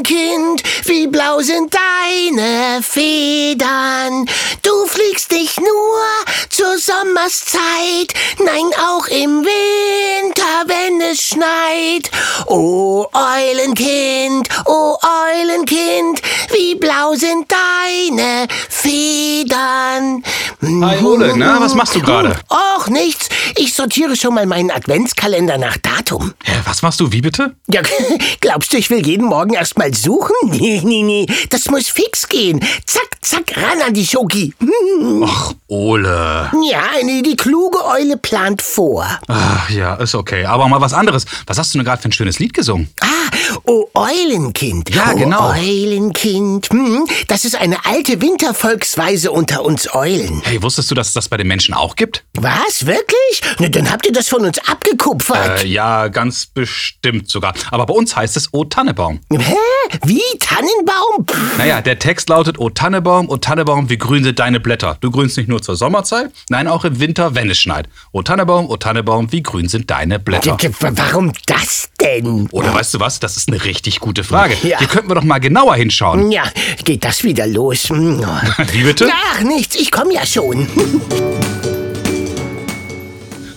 Eulenkind, wie blau sind deine Federn. Du fliegst nicht nur zur Sommerszeit, nein auch im Winter, wenn es schneit. O Eulenkind, o Eulenkind, wie blau sind deine Federn. Hi Ole, na, was machst du gerade? Och, nichts. Ich sortiere schon mal meinen Adventskalender nach Datum. Hä, was machst du, wie bitte? Ja, glaubst du, ich will jeden Morgen erst mal suchen? Nee, nee, nee. Das muss fix gehen. Zack, zack, ran an die Schoki. Ach, Ole. Ja, nee, die kluge Eule plant vor. Ach, ja, ist okay. Aber mal was anderes. Was hast du denn gerade für ein schönes Lied gesungen? Ah, oh Eulenkind. Ja, oh, genau. Eulenkind. Hm, das ist eine alte Wintervolksweise unter uns Eulen. Hey, wusstest du, dass es das bei den Menschen auch gibt? Was, wirklich? Na, dann habt ihr das von uns abgekupfert. Äh, ja, ganz bestimmt sogar. Aber bei uns heißt es O Tannebaum. Hä? Wie? Tannenbaum? Naja, der Text lautet O Tannebaum, O Tannebaum, wie grün sind deine Blätter. Du grünst nicht nur zur Sommerzeit, nein, auch im Winter, wenn es schneit. O Tannebaum, O Tannebaum, wie grün sind deine Blätter. Warum das denn? Oder weißt du was? Das ist eine richtig gute Frage. Ja. Hier könnten wir doch mal genauer hinschauen. Ja, geht das wieder los? Hm. Wie bitte? Ach, nichts, ich komme ja schon.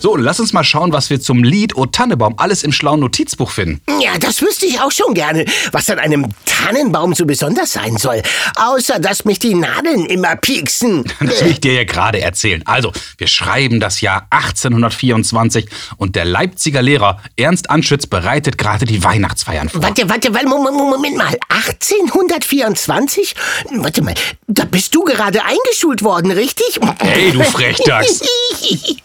So, lass uns mal schauen, was wir zum Lied O Tannebaum alles im schlauen Notizbuch finden. Ja, das wüsste ich auch schon gerne, was an einem Tannenbaum so besonders sein soll. Außer, dass mich die Nadeln immer pieksen. Das will ich dir ja gerade erzählen. Also, wir schreiben das Jahr 1824 und der Leipziger Lehrer Ernst Anschütz bereitet gerade die Weihnachtsfeiern vor. Warte, warte, warte, Moment, Moment mal. 1824? Warte mal, da bist du gerade eingeschult worden, richtig? Hey, du Frechdachs.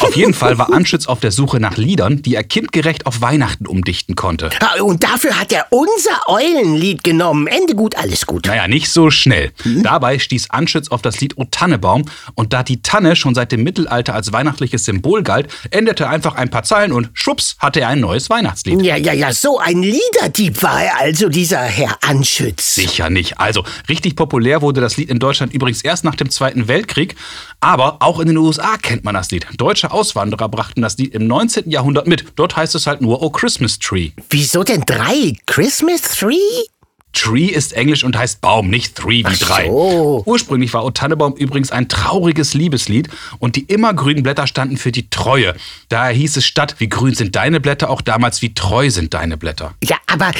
Auf jeden Fall war Anschütz auf der Suche nach Liedern, die er kindgerecht auf Weihnachten umdichten konnte. Und dafür hat er unser Eulenlied genommen. Ende gut, alles gut. Naja, nicht so schnell. Dabei stieß Anschütz auf das Lied O Tannebaum und da die Tanne schon seit dem Mittelalter als weihnachtliches Symbol galt, änderte er einfach ein paar Zeilen und schwupps hatte er ein neues Weihnachtslied. Ja, ja, ja, so ein Liederdieb war er also, dieser Herr Anschütz. Sicher nicht. Also, richtig populär wurde das Lied in Deutschland übrigens erst nach dem Zweiten Weltkrieg, aber auch in den USA kennt man das Lied. Deutsche Auswanderer brachten das Lied im 19. Jahrhundert mit. Dort heißt es halt nur O Christmas Tree. Wieso denn drei? Christmas Tree? Tree ist Englisch und heißt Baum, nicht Three wie drei. so. Ursprünglich war O Tannebaum übrigens ein trauriges Liebeslied und die immergrünen Blätter standen für die Treue. Daher hieß es statt Wie grün sind deine Blätter auch damals Wie treu sind deine Blätter. Ja, aber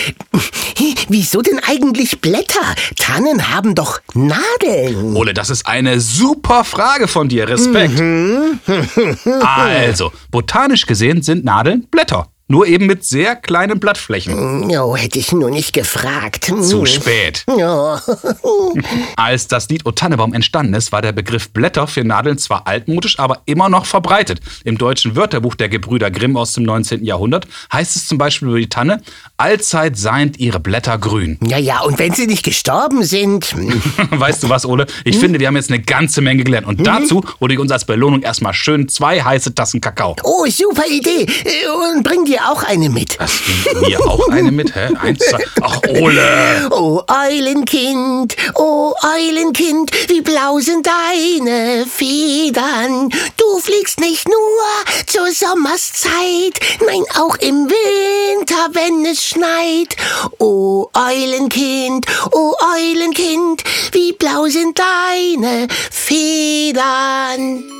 wieso denn eigentlich Blätter? Tannen haben doch Nadeln. Ole, das ist eine super Frage von dir. Respekt. also, botanisch gesehen sind Nadeln Blätter. Nur eben mit sehr kleinen Blattflächen. Oh, hätte ich nur nicht gefragt. Hm. Zu spät. Ja. Als das Lied O Tannebaum entstanden ist, war der Begriff Blätter für Nadeln zwar altmodisch, aber immer noch verbreitet. Im deutschen Wörterbuch der Gebrüder Grimm aus dem 19. Jahrhundert heißt es zum Beispiel über die Tanne, allzeit seind ihre Blätter grün. ja, ja, und wenn sie nicht gestorben sind. hm, Weißt du was, Ole? Ich finde, wir haben jetzt eine ganze Menge gelernt. Und dazu hole ich uns als Belohnung erstmal schön zwei heiße Tassen Kakao. Oh, super Idee. Äh, Und bring dir auch eine mit. Was, mir auch eine mit? Hä? Eins, zwei. Ach, Ole! Oh Eulenkind, oh Eulenkind, wie blau sind deine Federn. Du fliegst nicht nur zur Sommerszeit, nein auch im Winter, wenn es schneit. Oh Eulenkind, oh Eulenkind, wie blau sind deine Federn.